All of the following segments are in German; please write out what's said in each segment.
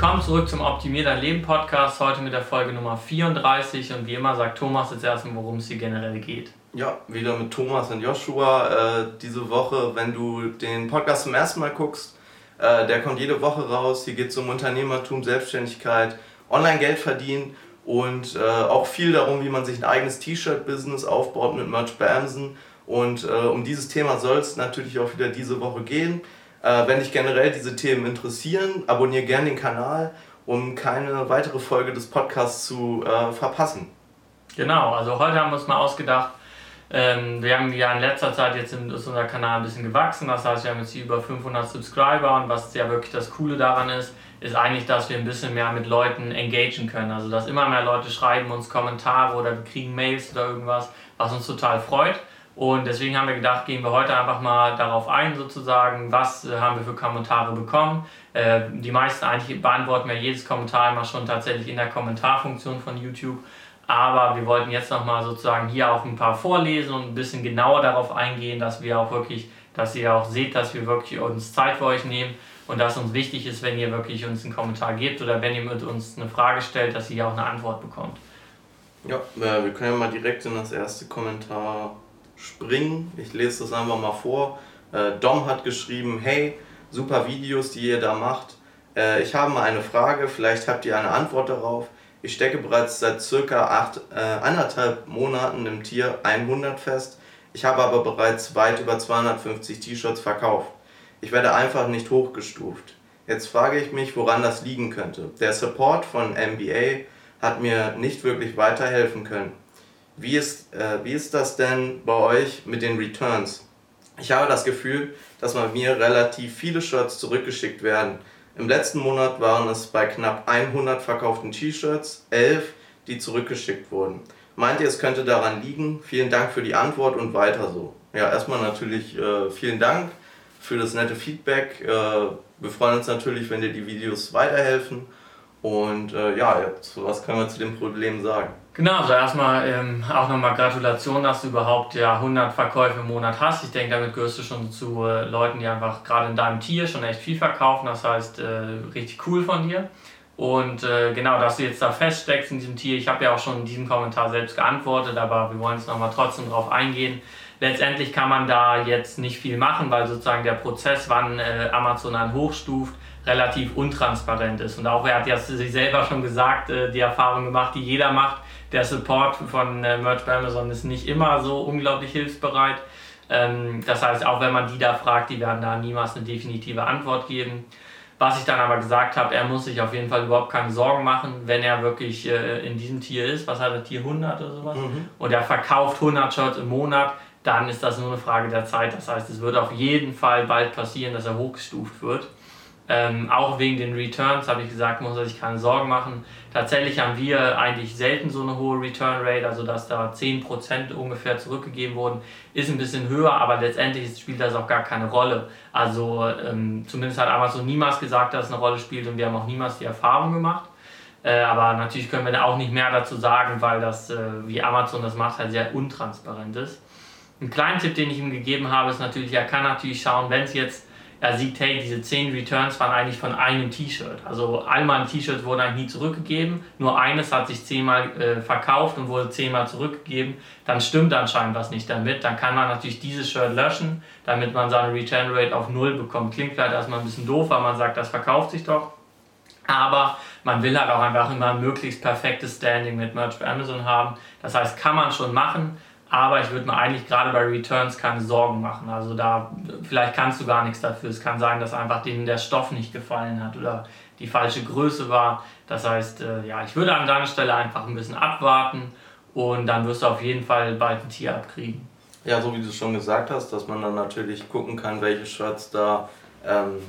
Willkommen zurück zum Optimier dein Leben Podcast, heute mit der Folge Nummer 34 und wie immer sagt Thomas jetzt erstmal, worum es hier generell geht. Ja, wieder mit Thomas und Joshua äh, diese Woche, wenn du den Podcast zum ersten Mal guckst, äh, der kommt jede Woche raus, hier geht es um Unternehmertum, Selbstständigkeit, Online-Geld verdienen und äh, auch viel darum, wie man sich ein eigenes T-Shirt-Business aufbaut mit Merch bei Amazon und äh, um dieses Thema soll es natürlich auch wieder diese Woche gehen. Äh, wenn dich generell diese Themen interessieren, abonniere gerne den Kanal, um keine weitere Folge des Podcasts zu äh, verpassen. Genau, also heute haben wir uns mal ausgedacht, ähm, wir haben ja in letzter Zeit jetzt ist unser Kanal ein bisschen gewachsen, das heißt, wir haben jetzt hier über 500 Subscriber und was ja wirklich das Coole daran ist, ist eigentlich, dass wir ein bisschen mehr mit Leuten engagieren können. Also, dass immer mehr Leute schreiben uns Kommentare oder wir kriegen Mails oder irgendwas, was uns total freut. Und deswegen haben wir gedacht, gehen wir heute einfach mal darauf ein, sozusagen, was äh, haben wir für Kommentare bekommen. Äh, die meisten eigentlich beantworten wir jedes Kommentar immer schon tatsächlich in der Kommentarfunktion von YouTube. Aber wir wollten jetzt nochmal sozusagen hier auch ein paar vorlesen und ein bisschen genauer darauf eingehen, dass wir auch wirklich, dass ihr auch seht, dass wir wirklich uns Zeit für euch nehmen und dass uns wichtig ist, wenn ihr wirklich uns einen Kommentar gebt oder wenn ihr mit uns eine Frage stellt, dass ihr auch eine Antwort bekommt. Ja, äh, wir können ja mal direkt in das erste Kommentar springen. Ich lese das einfach mal vor. Äh, Dom hat geschrieben, hey, super Videos, die ihr da macht. Äh, ich habe mal eine Frage, vielleicht habt ihr eine Antwort darauf. Ich stecke bereits seit circa acht, äh, anderthalb Monaten im Tier 100 fest. Ich habe aber bereits weit über 250 T-Shirts verkauft. Ich werde einfach nicht hochgestuft. Jetzt frage ich mich, woran das liegen könnte. Der Support von MBA hat mir nicht wirklich weiterhelfen können. Wie ist, äh, wie ist das denn bei euch mit den Returns? Ich habe das Gefühl, dass bei mir relativ viele Shirts zurückgeschickt werden. Im letzten Monat waren es bei knapp 100 verkauften T-Shirts 11, die zurückgeschickt wurden. Meint ihr, es könnte daran liegen? Vielen Dank für die Antwort und weiter so. Ja, erstmal natürlich äh, vielen Dank für das nette Feedback. Äh, wir freuen uns natürlich, wenn dir die Videos weiterhelfen. Und äh, ja, was können wir zu dem Problem sagen? Genau, also erstmal ähm, auch nochmal Gratulation, dass du überhaupt ja 100 Verkäufe im Monat hast. Ich denke, damit gehörst du schon zu äh, Leuten, die einfach gerade in deinem Tier schon echt viel verkaufen. Das heißt, äh, richtig cool von dir. Und äh, genau, dass du jetzt da feststeckst in diesem Tier. Ich habe ja auch schon in diesem Kommentar selbst geantwortet, aber wir wollen jetzt nochmal trotzdem drauf eingehen. Letztendlich kann man da jetzt nicht viel machen, weil sozusagen der Prozess, wann äh, Amazon einen hochstuft, relativ untransparent ist. Und auch er hat ja sich selber schon gesagt, äh, die Erfahrung gemacht, die jeder macht der Support von äh, Merch bei Amazon ist nicht immer so unglaublich hilfsbereit. Ähm, das heißt, auch wenn man die da fragt, die werden da niemals eine definitive Antwort geben. Was ich dann aber gesagt habe, er muss sich auf jeden Fall überhaupt keine Sorgen machen, wenn er wirklich äh, in diesem Tier ist. Was hat er, Tier 100 oder sowas? Mhm. Und er verkauft 100 Shirts im Monat, dann ist das nur eine Frage der Zeit. Das heißt, es wird auf jeden Fall bald passieren, dass er hochgestuft wird. Ähm, auch wegen den Returns habe ich gesagt, muss er sich keine Sorgen machen. Tatsächlich haben wir eigentlich selten so eine hohe Return Rate, also dass da 10% ungefähr zurückgegeben wurden, ist ein bisschen höher, aber letztendlich spielt das auch gar keine Rolle. Also ähm, zumindest hat Amazon niemals gesagt, dass es eine Rolle spielt und wir haben auch niemals die Erfahrung gemacht. Äh, aber natürlich können wir da auch nicht mehr dazu sagen, weil das, äh, wie Amazon das macht, halt sehr untransparent ist. Ein kleinen Tipp, den ich ihm gegeben habe, ist natürlich, er kann natürlich schauen, wenn es jetzt er sieht, hey, diese 10 Returns waren eigentlich von einem T-Shirt. Also all meine T-Shirts wurden eigentlich nie zurückgegeben, nur eines hat sich zehnmal äh, verkauft und wurde zehnmal zurückgegeben. Dann stimmt anscheinend was nicht damit. Dann kann man natürlich dieses Shirt löschen, damit man seine Return Rate auf Null bekommt. Klingt vielleicht erstmal ein bisschen doof, weil man sagt, das verkauft sich doch. Aber man will halt auch einfach immer ein möglichst perfektes Standing mit Merch bei Amazon haben. Das heißt, kann man schon machen aber ich würde mir eigentlich gerade bei Returns keine Sorgen machen. Also da, vielleicht kannst du gar nichts dafür. Es kann sein, dass einfach denen der Stoff nicht gefallen hat oder die falsche Größe war. Das heißt, äh, ja, ich würde an deiner Stelle einfach ein bisschen abwarten und dann wirst du auf jeden Fall bald ein Tier abkriegen. Ja, so wie du schon gesagt hast, dass man dann natürlich gucken kann, welche Shirts da ähm,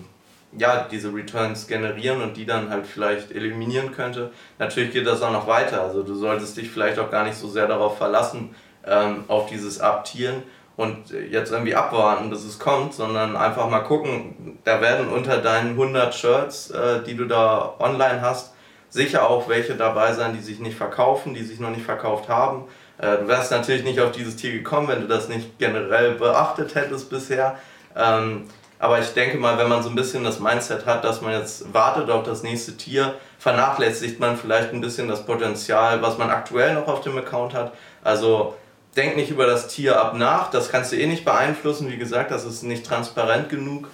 ja, diese Returns generieren und die dann halt vielleicht eliminieren könnte. Natürlich geht das auch noch weiter. Also du solltest dich vielleicht auch gar nicht so sehr darauf verlassen, ähm, auf dieses Abtieren und jetzt irgendwie abwarten, bis es kommt, sondern einfach mal gucken, da werden unter deinen 100 Shirts, äh, die du da online hast, sicher auch welche dabei sein, die sich nicht verkaufen, die sich noch nicht verkauft haben. Äh, du wärst natürlich nicht auf dieses Tier gekommen, wenn du das nicht generell beachtet hättest bisher. Ähm, Aber ich denke mal, wenn man so ein bisschen das Mindset hat, dass man jetzt wartet auf das nächste Tier, vernachlässigt man vielleicht ein bisschen das Potenzial, was man aktuell noch auf dem Account hat. Also denk nicht über das Tier ab nach, das kannst du eh nicht beeinflussen. Wie gesagt, das ist nicht transparent genug,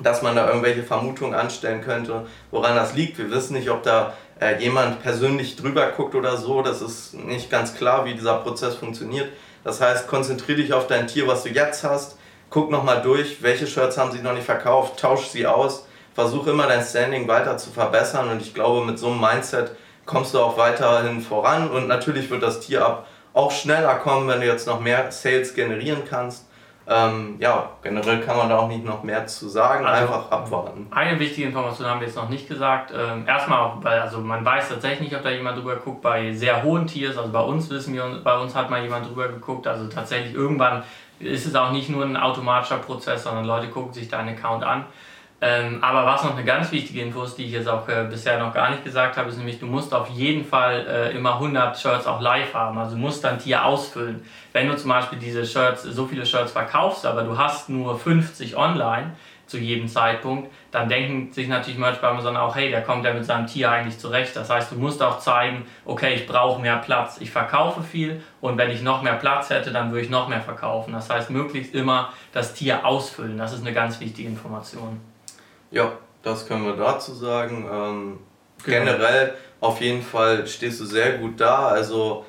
dass man da irgendwelche Vermutungen anstellen könnte, woran das liegt. Wir wissen nicht, ob da äh, jemand persönlich drüber guckt oder so. Das ist nicht ganz klar, wie dieser Prozess funktioniert. Das heißt, konzentriere dich auf dein Tier, was du jetzt hast. Guck nochmal durch, welche Shirts haben sich noch nicht verkauft, tausch sie aus. Versuche immer dein Standing weiter zu verbessern und ich glaube, mit so einem Mindset kommst du auch weiterhin voran und natürlich wird das Tier ab auch schneller kommen, wenn du jetzt noch mehr Sales generieren kannst. Ähm, ja, generell kann man da auch nicht noch mehr zu sagen, also, einfach abwarten. Eine wichtige Information haben wir jetzt noch nicht gesagt. Ähm, erstmal auch, weil also man weiß tatsächlich nicht, ob da jemand drüber guckt, bei sehr hohen Tiers, also bei uns wissen wir, bei uns hat mal jemand drüber geguckt, also tatsächlich irgendwann ist es auch nicht nur ein automatischer Prozess, sondern Leute gucken sich deinen Account an. Ähm, aber was noch eine ganz wichtige Info ist, die ich jetzt auch äh, bisher noch gar nicht gesagt habe, ist nämlich, du musst auf jeden Fall äh, immer 100 Shirts auch live haben. Also du musst dein Tier ausfüllen. Wenn du zum Beispiel diese Shirts, so viele Shirts verkaufst, aber du hast nur 50 online zu jedem Zeitpunkt, dann denken sich natürlich Merch bei Amazon auch, hey, der kommt ja mit seinem Tier eigentlich zurecht. Das heißt, du musst auch zeigen, okay, ich brauche mehr Platz, ich verkaufe viel und wenn ich noch mehr Platz hätte, dann würde ich noch mehr verkaufen. Das heißt, möglichst immer das Tier ausfüllen. Das ist eine ganz wichtige Information. Ja, das können wir dazu sagen. Ähm, genau. Generell auf jeden Fall stehst du sehr gut da. Also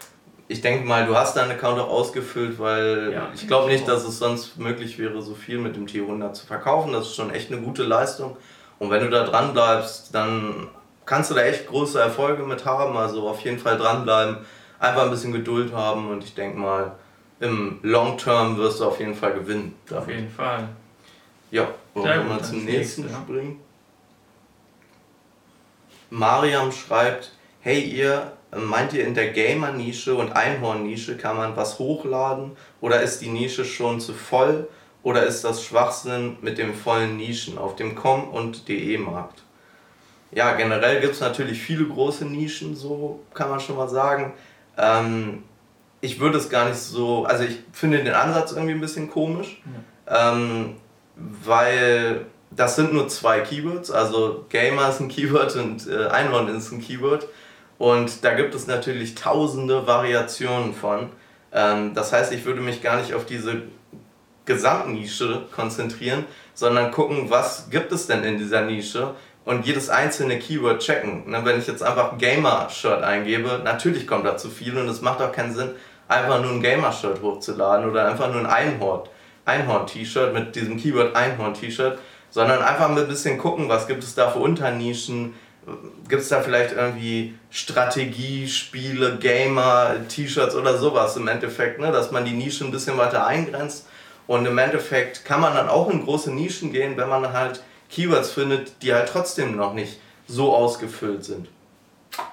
ich denke mal, du hast deinen Account auch ausgefüllt, weil ja, ich glaube nicht, dass es sonst möglich wäre, so viel mit dem T100 zu verkaufen. Das ist schon echt eine gute Leistung. Und wenn du da dran bleibst, dann kannst du da echt große Erfolge mit haben. Also auf jeden Fall dranbleiben, einfach ein bisschen Geduld haben und ich denke mal, im Long Term wirst du auf jeden Fall gewinnen. Damit. Auf jeden Fall. Ja, wollen wir mal zum nächsten nächste, springen? Mariam schreibt, hey ihr, meint ihr in der Gamer-Nische und Einhorn-Nische kann man was hochladen oder ist die Nische schon zu voll oder ist das Schwachsinn mit den vollen Nischen auf dem Com- und DE-Markt? Ja, generell gibt es natürlich viele große Nischen, so kann man schon mal sagen. Ähm, ich würde es gar nicht so, also ich finde den Ansatz irgendwie ein bisschen komisch. Ja. Ähm, weil das sind nur zwei Keywords, also Gamer ist ein Keyword und äh, Einhorn ist ein Keyword. Und da gibt es natürlich tausende Variationen von. Ähm, das heißt, ich würde mich gar nicht auf diese Gesamtnische konzentrieren, sondern gucken, was gibt es denn in dieser Nische und jedes einzelne Keyword checken. Ne, wenn ich jetzt einfach Gamer-Shirt eingebe, natürlich kommt da zu viel und es macht auch keinen Sinn, einfach nur ein Gamer-Shirt hochzuladen oder einfach nur ein Einhorn. Einhorn-T-Shirt mit diesem Keyword Einhorn-T-Shirt, sondern einfach ein bisschen gucken, was gibt es da für Unternischen, gibt es da vielleicht irgendwie Strategiespiele, Gamer, T-Shirts oder sowas im Endeffekt, ne? dass man die Nische ein bisschen weiter eingrenzt und im Endeffekt kann man dann auch in große Nischen gehen, wenn man halt Keywords findet, die halt trotzdem noch nicht so ausgefüllt sind.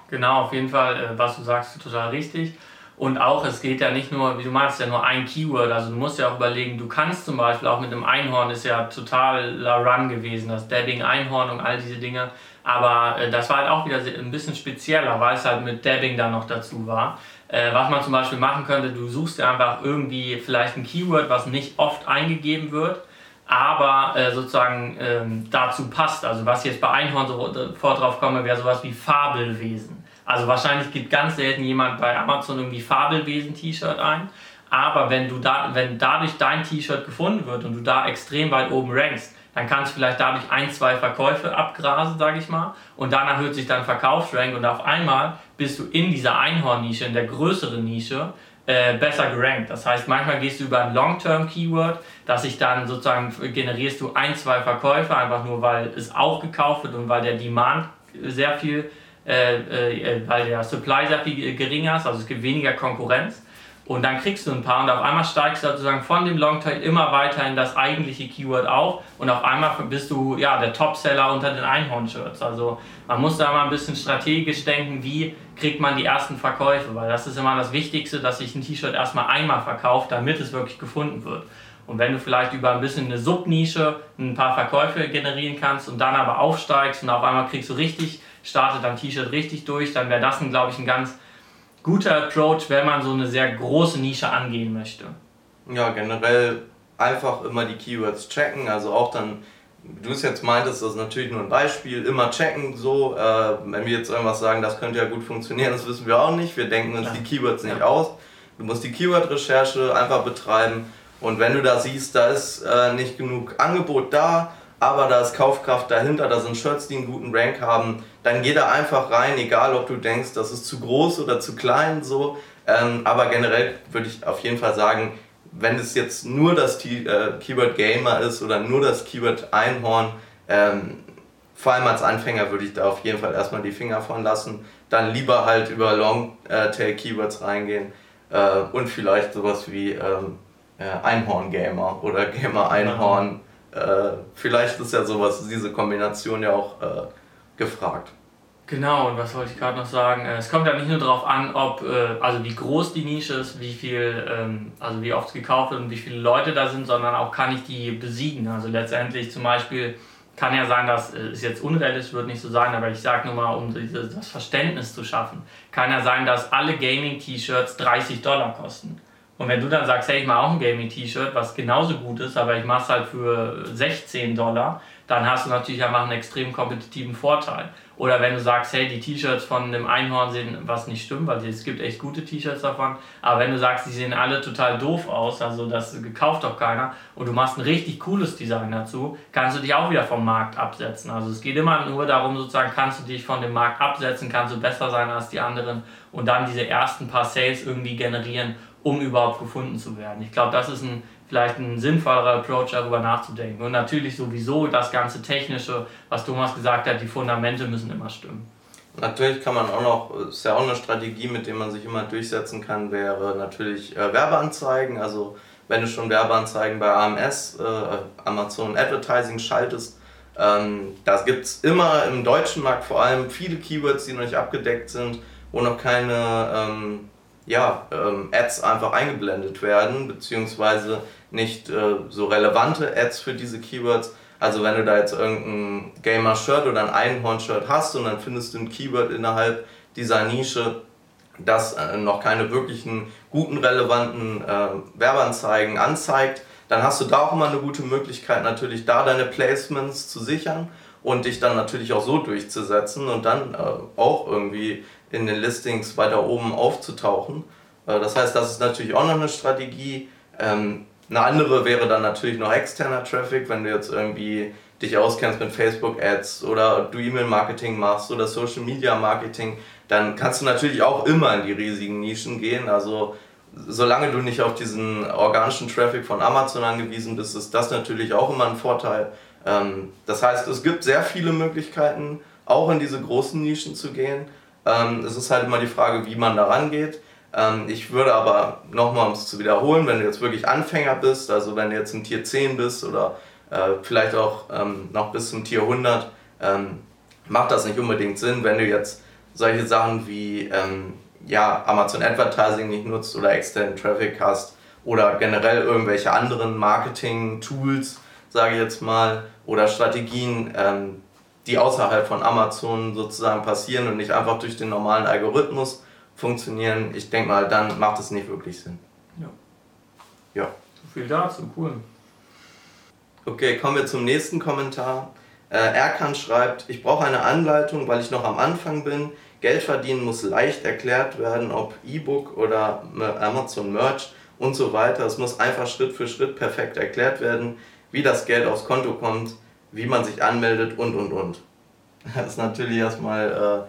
Genau, auf jeden Fall, äh, was du sagst, total richtig. Und auch, es geht ja nicht nur, wie du meinst, ja nur ein Keyword. Also du musst ja auch überlegen, du kannst zum Beispiel auch mit einem Einhorn, ist ja totaler Run gewesen, das Dabbing Einhorn und all diese Dinge. Aber äh, das war halt auch wieder ein bisschen spezieller, weil es halt mit Dabbing dann noch dazu war. Äh, was man zum Beispiel machen könnte, du suchst dir einfach irgendwie vielleicht ein Keyword, was nicht oft eingegeben wird, aber äh, sozusagen ähm, dazu passt. Also was jetzt bei Einhorn sofort drauf komme, wäre sowas wie Fabelwesen. Also wahrscheinlich gibt ganz selten jemand bei Amazon irgendwie Fabelwesen-T-Shirt ein. Aber wenn, du da, wenn dadurch dein T-Shirt gefunden wird und du da extrem weit oben rankst, dann kannst du vielleicht dadurch ein, zwei Verkäufe abgrasen, sage ich mal. Und dann erhöht sich dein Verkaufsrank und auf einmal bist du in dieser Einhorn-Nische, in der größeren Nische, äh, besser gerankt. Das heißt, manchmal gehst du über ein Long-Term-Keyword, dass sich dann sozusagen generierst du ein, zwei Verkäufe, einfach nur weil es auch gekauft wird und weil der Demand sehr viel weil der Supply sehr viel geringer ist, also es gibt weniger Konkurrenz. Und dann kriegst du ein paar und auf einmal steigst du sozusagen von dem Longtail immer weiter in das eigentliche Keyword auf und auf einmal bist du ja der Topseller unter den Einhorn-Shirts. Also man muss da mal ein bisschen strategisch denken, wie kriegt man die ersten Verkäufe, weil das ist immer das Wichtigste, dass sich ein T-Shirt erstmal einmal verkauft, damit es wirklich gefunden wird. Und wenn du vielleicht über ein bisschen eine Subnische ein paar Verkäufe generieren kannst und dann aber aufsteigst und auf einmal kriegst du richtig startet dein T-Shirt richtig durch, dann wäre das, glaube ich, ein ganz guter Approach, wenn man so eine sehr große Nische angehen möchte. Ja, generell einfach immer die Keywords checken, also auch dann, du es jetzt meintest, das ist natürlich nur ein Beispiel, immer checken, so, äh, wenn wir jetzt irgendwas sagen, das könnte ja gut funktionieren, das wissen wir auch nicht, wir denken uns ja. die Keywords nicht ja. aus. Du musst die Keyword-Recherche einfach betreiben und wenn du da siehst, da ist äh, nicht genug Angebot da, aber da ist Kaufkraft dahinter, da sind Shirts, die einen guten Rank haben, dann geh da einfach rein, egal ob du denkst, das ist zu groß oder zu klein, so. Ähm, aber generell würde ich auf jeden Fall sagen, wenn es jetzt nur das äh, Keyword Gamer ist oder nur das Keyword Einhorn, ähm, vor allem als Anfänger würde ich da auf jeden Fall erstmal die Finger von lassen. Dann lieber halt über Long-Tail-Keywords reingehen äh, und vielleicht sowas wie ähm, äh, Einhorn-Gamer oder Gamer-Einhorn. Äh, vielleicht ist ja sowas, diese Kombination ja auch äh, gefragt. Genau, und was wollte ich gerade noch sagen? Äh, es kommt ja nicht nur darauf an, ob, äh, also wie groß die Nische ist, wie viel, ähm, also wie oft es gekauft wird und wie viele Leute da sind, sondern auch kann ich die besiegen. Also letztendlich zum Beispiel kann ja sein, dass es jetzt unrealistisch wird nicht so sein, aber ich sage nur mal, um das Verständnis zu schaffen, kann ja sein, dass alle Gaming-T-Shirts 30 Dollar kosten. Und wenn du dann sagst, hey, ich mache auch ein Gaming-T-Shirt, was genauso gut ist, aber ich mache es halt für 16 Dollar, dann hast du natürlich einfach einen extrem kompetitiven Vorteil. Oder wenn du sagst, hey, die T-Shirts von dem Einhorn sehen, was nicht stimmt, weil es gibt echt gute T-Shirts davon, aber wenn du sagst, die sehen alle total doof aus, also das gekauft doch keiner, und du machst ein richtig cooles Design dazu, kannst du dich auch wieder vom Markt absetzen. Also es geht immer nur darum, sozusagen, kannst du dich von dem Markt absetzen, kannst du besser sein als die anderen und dann diese ersten paar Sales irgendwie generieren, um überhaupt gefunden zu werden. Ich glaube, das ist ein vielleicht ein sinnvollerer Approach, darüber nachzudenken. Und natürlich sowieso das ganze Technische, was Thomas gesagt hat, die Fundamente müssen immer stimmen. Natürlich kann man auch noch, ist ja auch eine Strategie, mit der man sich immer durchsetzen kann, wäre natürlich äh, Werbeanzeigen. Also wenn du schon Werbeanzeigen bei AMS, äh, Amazon Advertising schaltest, ähm, da gibt es immer im deutschen Markt vor allem viele Keywords, die noch nicht abgedeckt sind, wo noch keine ähm, ja, ähm, Ads einfach eingeblendet werden, beziehungsweise nicht äh, so relevante Ads für diese Keywords. Also wenn du da jetzt irgendein Gamer-Shirt oder ein Einhorn-Shirt hast und dann findest du ein Keyword innerhalb dieser Nische, das äh, noch keine wirklichen guten, relevanten äh, Werbeanzeigen anzeigt, dann hast du da auch immer eine gute Möglichkeit, natürlich da deine Placements zu sichern und dich dann natürlich auch so durchzusetzen und dann äh, auch irgendwie in den Listings weiter oben aufzutauchen. Äh, das heißt, das ist natürlich auch noch eine Strategie. Ähm, eine andere wäre dann natürlich noch externer Traffic, wenn du jetzt irgendwie dich auskennst mit Facebook Ads oder du E-Mail-Marketing machst oder Social Media Marketing, dann kannst du natürlich auch immer in die riesigen Nischen gehen. Also solange du nicht auf diesen organischen Traffic von Amazon angewiesen bist, ist das natürlich auch immer ein Vorteil. Ähm, das heißt, es gibt sehr viele Möglichkeiten, auch in diese großen Nischen zu gehen. Ähm, es ist halt immer die Frage, wie man da rangeht. Ähm, ich würde aber nochmal, um es zu wiederholen, wenn du jetzt wirklich Anfänger bist, also wenn du jetzt ein Tier 10 bist oder äh, vielleicht auch ähm, noch bis zum Tier 100, ähm, macht das nicht unbedingt Sinn, wenn du jetzt solche Sachen wie ähm, ja, Amazon Advertising nicht nutzt oder externen Traffic hast oder generell irgendwelche anderen Marketing-Tools, sage ich jetzt mal, oder Strategien, ähm, die außerhalb von Amazon sozusagen passieren und nicht einfach durch den normalen Algorithmus funktionieren, ich denke mal, dann macht es nicht wirklich Sinn. Ja. Ja. So viel dazu, cool. Okay, kommen wir zum nächsten Kommentar. Äh, Erkan schreibt, ich brauche eine Anleitung, weil ich noch am Anfang bin. Geld verdienen muss leicht erklärt werden, ob E-Book oder Amazon Merch und so weiter. Es muss einfach Schritt für Schritt perfekt erklärt werden, wie das Geld aufs Konto kommt wie man sich anmeldet und und und. Das ist natürlich erstmal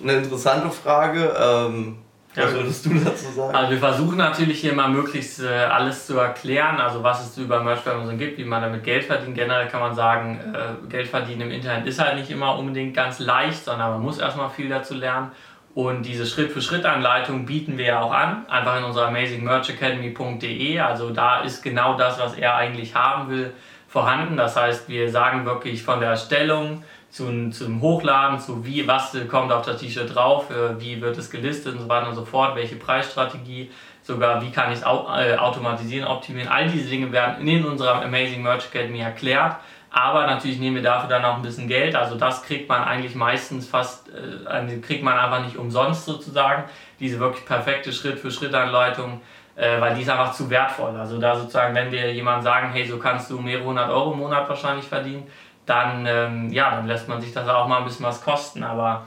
äh, eine interessante Frage. Ähm, was würdest du dazu sagen? Also wir versuchen natürlich hier mal möglichst äh, alles zu erklären, also was es über Merch bei Amazon gibt, wie man damit Geld verdient. Generell kann man sagen, äh, Geld verdienen im Internet ist halt nicht immer unbedingt ganz leicht, sondern man muss erstmal viel dazu lernen. Und diese Schritt-für-Schritt-Anleitung bieten wir ja auch an, einfach in unserer amazingmerchacademy.de. Also da ist genau das, was er eigentlich haben will, vorhanden. Das heißt, wir sagen wirklich von der Erstellung zum, zum Hochladen, zu wie, was kommt auf das T-Shirt drauf, äh, wie wird es gelistet und so weiter und so fort, welche Preisstrategie, sogar wie kann ich es äh, automatisieren, optimieren. All diese Dinge werden in unserer Amazing Merch Academy erklärt. Aber natürlich nehmen wir dafür dann auch ein bisschen Geld. Also das kriegt man eigentlich meistens fast, äh, kriegt man einfach nicht umsonst sozusagen. Diese wirklich perfekte Schritt-für-Schritt-Anleitung äh, weil die ist einfach zu wertvoll. Also da sozusagen, wenn wir jemandem sagen, hey, so kannst du mehrere hundert Euro im Monat wahrscheinlich verdienen, dann, ähm, ja, dann lässt man sich das auch mal ein bisschen was kosten. Aber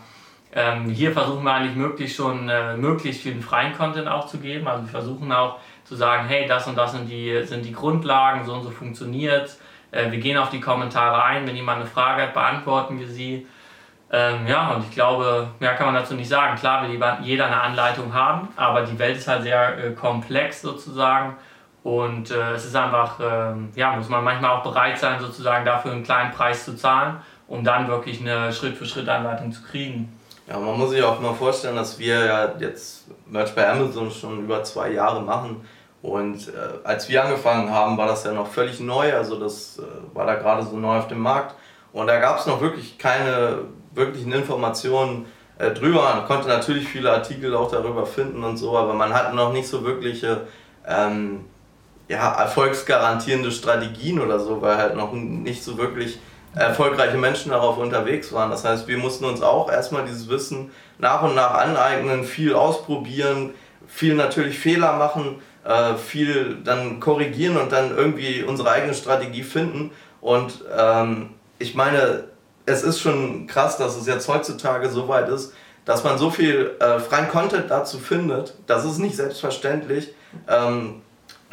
ähm, hier versuchen wir eigentlich möglichst schon äh, möglichst viel freien Content auch zu geben. Also wir versuchen auch zu sagen, hey, das und das sind die, sind die Grundlagen, so und so funktioniert äh, Wir gehen auf die Kommentare ein, wenn jemand eine Frage hat, beantworten wir sie. Ähm, ja, und ich glaube, mehr kann man dazu nicht sagen. Klar will jeder eine Anleitung haben, aber die Welt ist halt sehr äh, komplex sozusagen. Und äh, es ist einfach, äh, ja, muss man manchmal auch bereit sein, sozusagen dafür einen kleinen Preis zu zahlen, um dann wirklich eine Schritt-für-Schritt-Anleitung zu kriegen. Ja, man muss sich auch mal vorstellen, dass wir ja jetzt Merch bei Amazon schon über zwei Jahre machen. Und äh, als wir angefangen haben, war das ja noch völlig neu. Also das äh, war da gerade so neu auf dem Markt. Und da gab es noch wirklich keine wirklichen Informationen äh, drüber. Man konnte natürlich viele Artikel auch darüber finden und so, aber man hatte noch nicht so wirkliche ähm, ja, erfolgsgarantierende Strategien oder so, weil halt noch nicht so wirklich erfolgreiche Menschen darauf unterwegs waren. Das heißt, wir mussten uns auch erstmal dieses Wissen nach und nach aneignen, viel ausprobieren, viel natürlich Fehler machen, äh, viel dann korrigieren und dann irgendwie unsere eigene Strategie finden. Und ähm, ich meine, es ist schon krass, dass es jetzt heutzutage so weit ist, dass man so viel äh, freien Content dazu findet. Das ist nicht selbstverständlich. Ähm,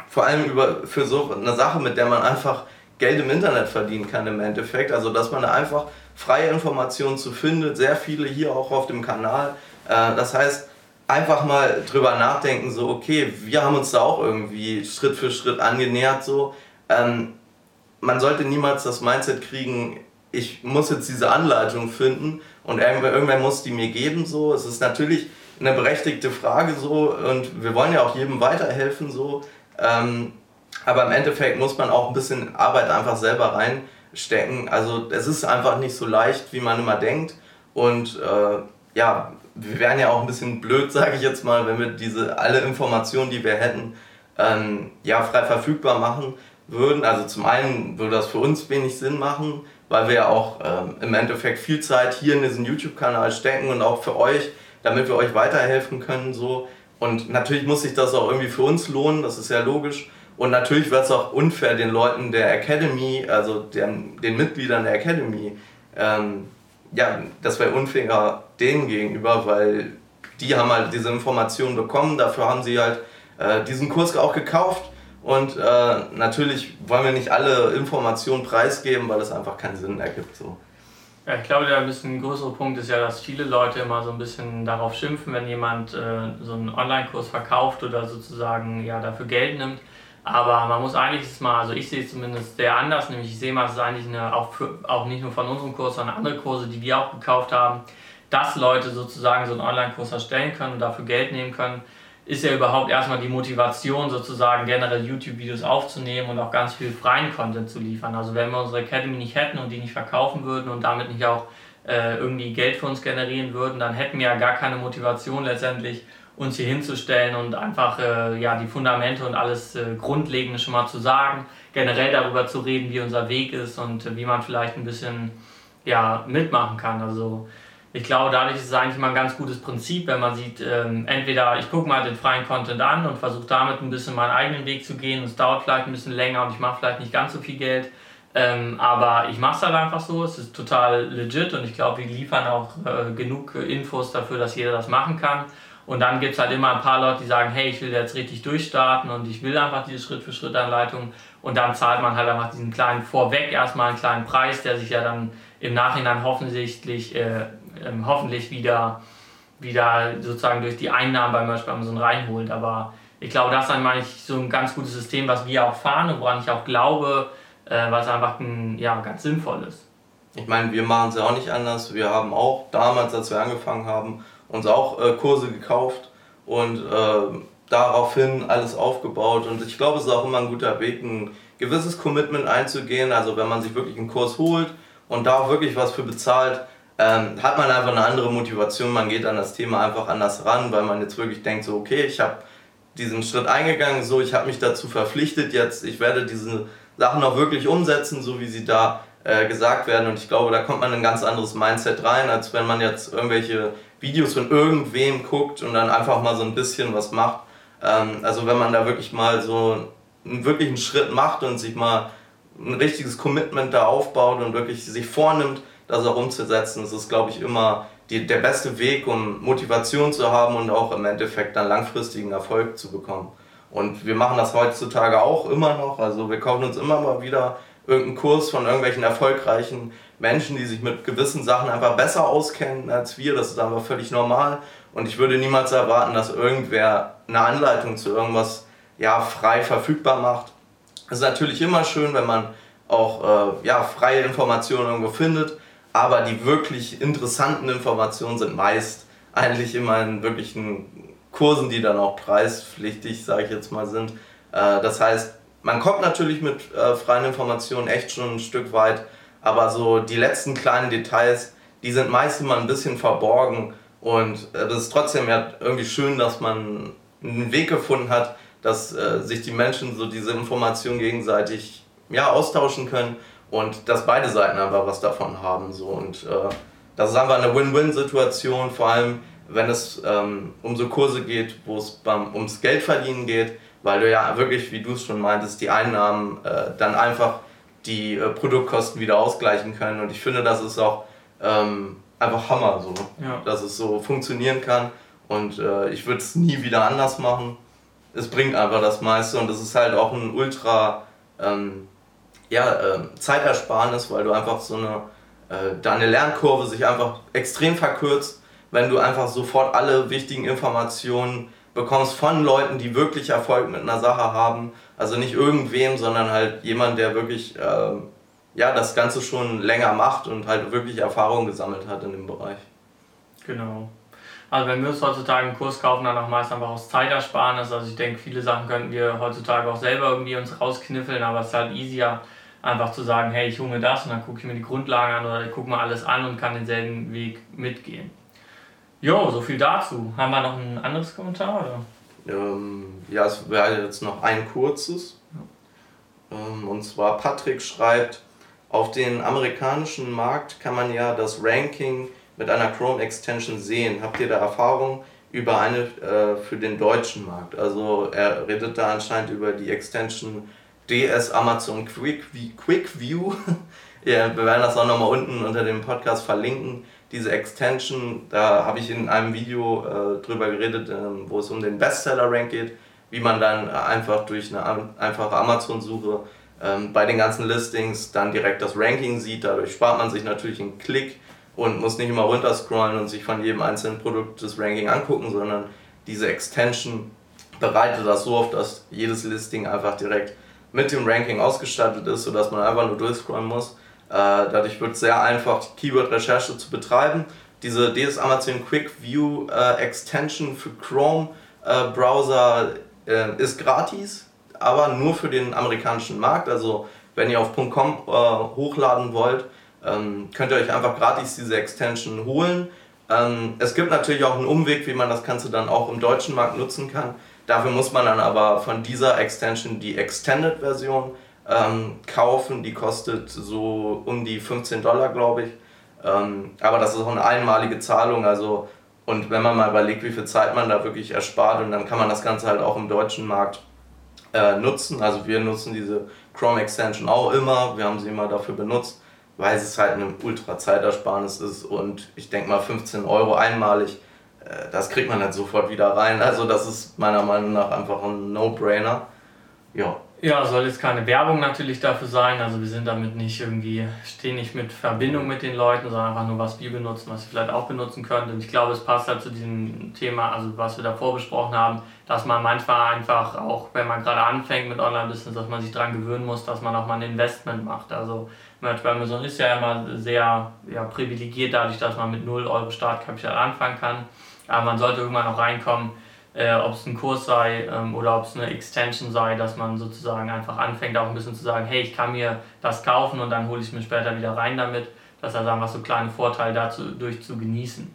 vor allem über, für so eine Sache, mit der man einfach Geld im Internet verdienen kann im Endeffekt. Also dass man da einfach freie Informationen zu findet, sehr viele hier auch auf dem Kanal. Äh, das heißt, einfach mal drüber nachdenken, so okay, wir haben uns da auch irgendwie Schritt für Schritt angenähert. So. Ähm, man sollte niemals das Mindset kriegen, ich muss jetzt diese Anleitung finden und irgendwer muss die mir geben. So. Es ist natürlich eine berechtigte Frage so und wir wollen ja auch jedem weiterhelfen so. Ähm, aber im Endeffekt muss man auch ein bisschen Arbeit einfach selber reinstecken. Also es ist einfach nicht so leicht, wie man immer denkt. Und äh, ja, wir wären ja auch ein bisschen blöd, sage ich jetzt mal, wenn wir diese alle Informationen, die wir hätten, ähm, ja, frei verfügbar machen würden. Also zum einen würde das für uns wenig Sinn machen, weil wir ja auch ähm, im Endeffekt viel Zeit hier in diesen YouTube-Kanal stecken und auch für euch, damit wir euch weiterhelfen können. So. Und natürlich muss sich das auch irgendwie für uns lohnen, das ist ja logisch. Und natürlich wird es auch unfair den Leuten der Academy, also den, den Mitgliedern der Academy, ähm, ja, das wäre unfair denen gegenüber, weil die haben halt diese Informationen bekommen, dafür haben sie halt äh, diesen Kurs auch gekauft. Und äh, natürlich wollen wir nicht alle Informationen preisgeben, weil es einfach keinen Sinn ergibt. So. Ja, ich glaube, der ein bisschen größere Punkt ist ja, dass viele Leute immer so ein bisschen darauf schimpfen, wenn jemand äh, so einen Online-Kurs verkauft oder sozusagen ja, dafür Geld nimmt. Aber man muss eigentlich es mal, also ich sehe es zumindest sehr anders, nämlich ich sehe mal, es ist eigentlich eine, auch, für, auch nicht nur von unserem Kurs, sondern andere Kurse, die wir auch gekauft haben, dass Leute sozusagen so einen Online-Kurs erstellen können und dafür Geld nehmen können, ist ja überhaupt erstmal die Motivation, sozusagen generell YouTube-Videos aufzunehmen und auch ganz viel freien Content zu liefern. Also wenn wir unsere Academy nicht hätten und die nicht verkaufen würden und damit nicht auch äh, irgendwie Geld für uns generieren würden, dann hätten wir ja gar keine Motivation letztendlich, uns hier hinzustellen und einfach äh, ja, die Fundamente und alles äh, Grundlegende schon mal zu sagen, generell darüber zu reden, wie unser Weg ist und äh, wie man vielleicht ein bisschen ja, mitmachen kann. Also ich glaube, dadurch ist es eigentlich mal ein ganz gutes Prinzip, wenn man sieht, ähm, entweder ich gucke mal den freien Content an und versuche damit ein bisschen meinen eigenen Weg zu gehen. Es dauert vielleicht ein bisschen länger und ich mache vielleicht nicht ganz so viel Geld. Ähm, aber ich mache es halt einfach so, es ist total legit und ich glaube, wir liefern auch äh, genug Infos dafür, dass jeder das machen kann. Und dann gibt es halt immer ein paar Leute, die sagen, hey, ich will jetzt richtig durchstarten und ich will einfach diese Schritt-für-Schritt-Anleitung. Und dann zahlt man halt einfach diesen kleinen Vorweg erstmal einen kleinen Preis, der sich ja dann im Nachhinein hoffentlich, äh, ähm, hoffentlich wieder, wieder sozusagen durch die Einnahmen beim Beispiel Amazon reinholt. Aber ich glaube, das ist dann ich so ein ganz gutes System, was wir auch fahren und woran ich auch glaube, äh, was einfach ein, ja, ganz sinnvoll ist. Ich meine, wir machen es ja auch nicht anders. Wir haben auch damals, als wir angefangen haben, uns auch äh, Kurse gekauft und äh, daraufhin alles aufgebaut. Und ich glaube, es ist auch immer ein guter Weg, ein gewisses Commitment einzugehen. Also wenn man sich wirklich einen Kurs holt und da auch wirklich was für bezahlt, ähm, hat man einfach eine andere Motivation. Man geht an das Thema einfach anders ran, weil man jetzt wirklich denkt, so okay, ich habe diesen Schritt eingegangen, so ich habe mich dazu verpflichtet, jetzt ich werde diese Sachen auch wirklich umsetzen, so wie sie da äh, gesagt werden. Und ich glaube, da kommt man in ein ganz anderes Mindset rein, als wenn man jetzt irgendwelche Videos von irgendwem guckt und dann einfach mal so ein bisschen was macht. Ähm, also wenn man da wirklich mal so einen wirklichen Schritt macht und sich mal ein richtiges Commitment da aufbaut und wirklich sich vornimmt, das auch umzusetzen, das ist, glaube ich, immer die, der beste Weg, um Motivation zu haben und auch im Endeffekt dann langfristigen Erfolg zu bekommen. Und wir machen das heutzutage auch immer noch. Also wir kaufen uns immer mal wieder irgendeinen Kurs von irgendwelchen erfolgreichen Menschen, die sich mit gewissen Sachen einfach besser auskennen als wir. Das ist einfach völlig normal. Und ich würde niemals erwarten, dass irgendwer eine Anleitung zu irgendwas ja, frei verfügbar macht. Es ist natürlich immer schön, wenn man auch äh, ja, freie Informationen irgendwo findet, aber die wirklich interessanten Informationen sind meist eigentlich immer in wirklichen Kursen, die dann auch preispflichtig, sage ich jetzt mal, sind. Äh, das heißt, man kommt natürlich mit äh, freien Informationen echt schon ein Stück weit, aber so die letzten kleinen Details, die sind meist immer ein bisschen verborgen und äh, das ist trotzdem ja irgendwie schön, dass man einen Weg gefunden hat, dass sich die Menschen so diese Informationen gegenseitig ja, austauschen können und dass beide Seiten einfach was davon haben. So. Und äh, das ist einfach eine Win-Win-Situation, vor allem wenn es ähm, um so Kurse geht, wo es ums Geldverdienen geht, weil du ja wirklich, wie du es schon meintest, die Einnahmen äh, dann einfach die äh, Produktkosten wieder ausgleichen können. Und ich finde, das ist auch ähm, einfach Hammer, so, ja. dass es so funktionieren kann. Und äh, ich würde es nie wieder anders machen. Es bringt einfach das meiste und es ist halt auch ein ultra ähm, ja, äh, Zeitersparnis, weil du einfach so eine, äh, deine Lernkurve sich einfach extrem verkürzt, wenn du einfach sofort alle wichtigen Informationen bekommst von Leuten, die wirklich Erfolg mit einer Sache haben. Also nicht irgendwem, sondern halt jemand, der wirklich äh, ja, das Ganze schon länger macht und halt wirklich Erfahrung gesammelt hat in dem Bereich. Genau. Also wenn wir uns heutzutage einen Kurs kaufen, dann auch meist einfach aus Zeitersparnis. Also ich denke, viele Sachen könnten wir heutzutage auch selber irgendwie uns rauskniffeln, aber es ist halt easier, einfach zu sagen, hey, ich hole mir das und dann gucke ich mir die Grundlagen an oder ich gucke mir alles an und kann denselben Weg mitgehen. Jo, so viel dazu. Haben wir noch ein anderes Kommentar? Oder? Ähm, ja, es wäre jetzt noch ein kurzes. Ähm, und zwar Patrick schreibt, auf den amerikanischen Markt kann man ja das Ranking mit einer Chrome Extension sehen. Habt ihr da Erfahrung über eine äh, für den deutschen Markt? Also er redet da anscheinend über die Extension DS Amazon Quick, Quick View. ja, wir werden das auch nochmal unten unter dem Podcast verlinken diese Extension, da habe ich in einem Video äh, drüber geredet, äh, wo es um den Bestseller-Rank geht, wie man dann einfach durch eine einfache Amazon-Suche ähm, bei den ganzen Listings dann direkt das Ranking sieht. Dadurch spart man sich natürlich einen Klick und muss nicht immer runterscrollen und sich von jedem einzelnen Produkt das Ranking angucken, sondern diese Extension bereitet das so auf, dass jedes Listing einfach direkt mit dem Ranking ausgestattet ist, sodass man einfach nur durchscrollen muss äh, dadurch wird es sehr einfach, Keyword-Recherche zu betreiben. Diese DS Amazon Quick View äh, Extension für Chrome äh, Browser äh, ist gratis, aber nur für den amerikanischen Markt. Also wenn ihr auf .com äh, hochladen wollt, ähm, könnt ihr euch einfach gratis diese Extension holen. Ähm, es gibt natürlich auch einen Umweg, wie man das Ganze dann auch im deutschen Markt nutzen kann. Dafür muss man dann aber von dieser Extension die Extended-Version ähm, kaufen. Die kostet so um die 15 Dollar, glaube ich. Ähm, aber das ist auch eine einmalige Zahlung. Also, und wenn man mal überlegt, wie viel Zeit man da wirklich erspart, und dann kann man das Ganze halt auch im deutschen Markt äh, nutzen. Also wir nutzen diese Chrome Extension auch immer. Wir haben sie immer dafür benutzt, weil es halt eine ultra Zeitersparnis ist. Und ich denke mal 15 Euro einmalig, das kriegt man dann sofort wieder rein. Also das ist meiner Meinung nach einfach ein No-Brainer. Ja, ja, soll jetzt keine Werbung natürlich dafür sein. Also wir sind damit nicht irgendwie, stehen nicht mit Verbindung mit den Leuten, sondern einfach nur, was wir benutzen, was sie vielleicht auch benutzen könnten. Und ich glaube, es passt halt zu diesem Thema, also was wir davor besprochen haben, dass man manchmal einfach, auch wenn man gerade anfängt mit Online-Business, dass man sich daran gewöhnen muss, dass man auch mal ein Investment macht. Also bei Amazon ist ja immer sehr ja, privilegiert dadurch, dass man mit 0 Euro Startkapital anfangen kann. Aber man sollte irgendwann auch reinkommen, äh, ob es ein Kurs sei ähm, oder ob es eine Extension sei, dass man sozusagen einfach anfängt, auch ein bisschen zu sagen, hey, ich kann mir das kaufen und dann hole ich mir später wieder rein damit. Das heißt einfach so kleine Vorteile dazu durch zu genießen.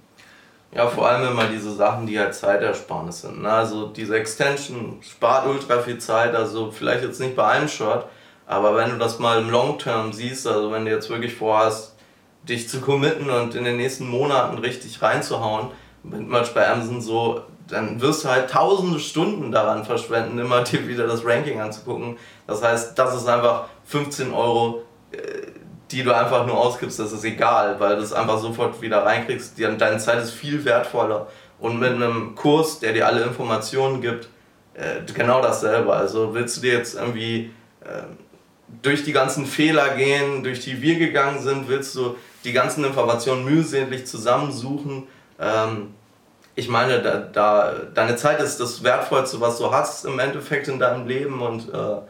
Ja, vor allem immer diese Sachen, die halt Zeitersparnis sind. Ne? Also diese Extension spart ultra viel Zeit, also vielleicht jetzt nicht bei einem Short, aber wenn du das mal im Long Term siehst, also wenn du jetzt wirklich vorhast, dich zu committen und in den nächsten Monaten richtig reinzuhauen, mit bei Amazon so, dann wirst du halt tausende Stunden daran verschwenden, immer dir wieder das Ranking anzugucken. Das heißt, das ist einfach 15 Euro, äh, die du einfach nur ausgibst, das ist egal, weil du es einfach sofort wieder reinkriegst. Deine Zeit ist viel wertvoller. Und mit einem Kurs, der dir alle Informationen gibt, äh, genau dasselbe. Also willst du dir jetzt irgendwie äh, durch die ganzen Fehler gehen, durch die wir gegangen sind, willst du die ganzen Informationen mühselig zusammensuchen. Ähm, ich meine, da, da, deine Zeit ist das Wertvollste, was du hast im Endeffekt in deinem Leben und äh,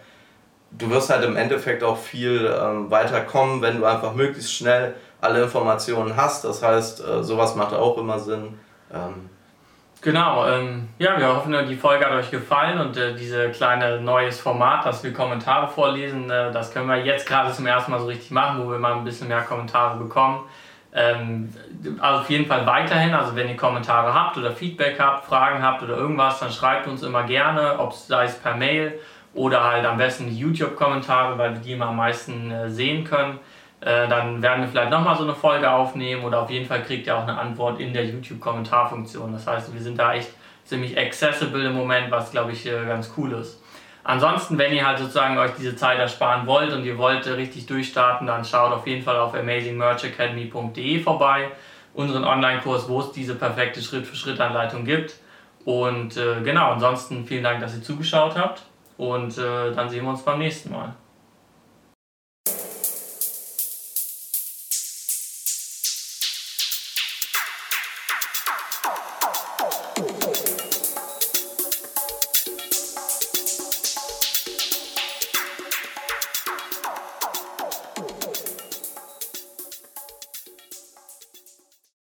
du wirst halt im Endeffekt auch viel ähm, weiterkommen, wenn du einfach möglichst schnell alle Informationen hast. Das heißt, äh, sowas macht auch immer Sinn. Ähm, Genau, ähm, ja, wir hoffen, die Folge hat euch gefallen und äh, diese kleine neues Format, dass wir Kommentare vorlesen, äh, das können wir jetzt gerade zum ersten Mal so richtig machen, wo wir mal ein bisschen mehr Kommentare bekommen. Ähm, also auf jeden Fall weiterhin, also wenn ihr Kommentare habt oder Feedback habt, Fragen habt oder irgendwas, dann schreibt uns immer gerne, ob es sei es per Mail oder halt am besten YouTube-Kommentare, weil wir die immer am meisten äh, sehen können. Äh, dann werden wir vielleicht nochmal so eine Folge aufnehmen oder auf jeden Fall kriegt ihr auch eine Antwort in der YouTube-Kommentarfunktion. Das heißt, wir sind da echt ziemlich accessible im Moment, was glaube ich äh, ganz cool ist. Ansonsten, wenn ihr halt sozusagen euch diese Zeit ersparen wollt und ihr wollt richtig durchstarten, dann schaut auf jeden Fall auf amazingmerchacademy.de vorbei, unseren Online-Kurs, wo es diese perfekte Schritt-für-Schritt-Anleitung gibt. Und äh, genau, ansonsten vielen Dank, dass ihr zugeschaut habt und äh, dann sehen wir uns beim nächsten Mal.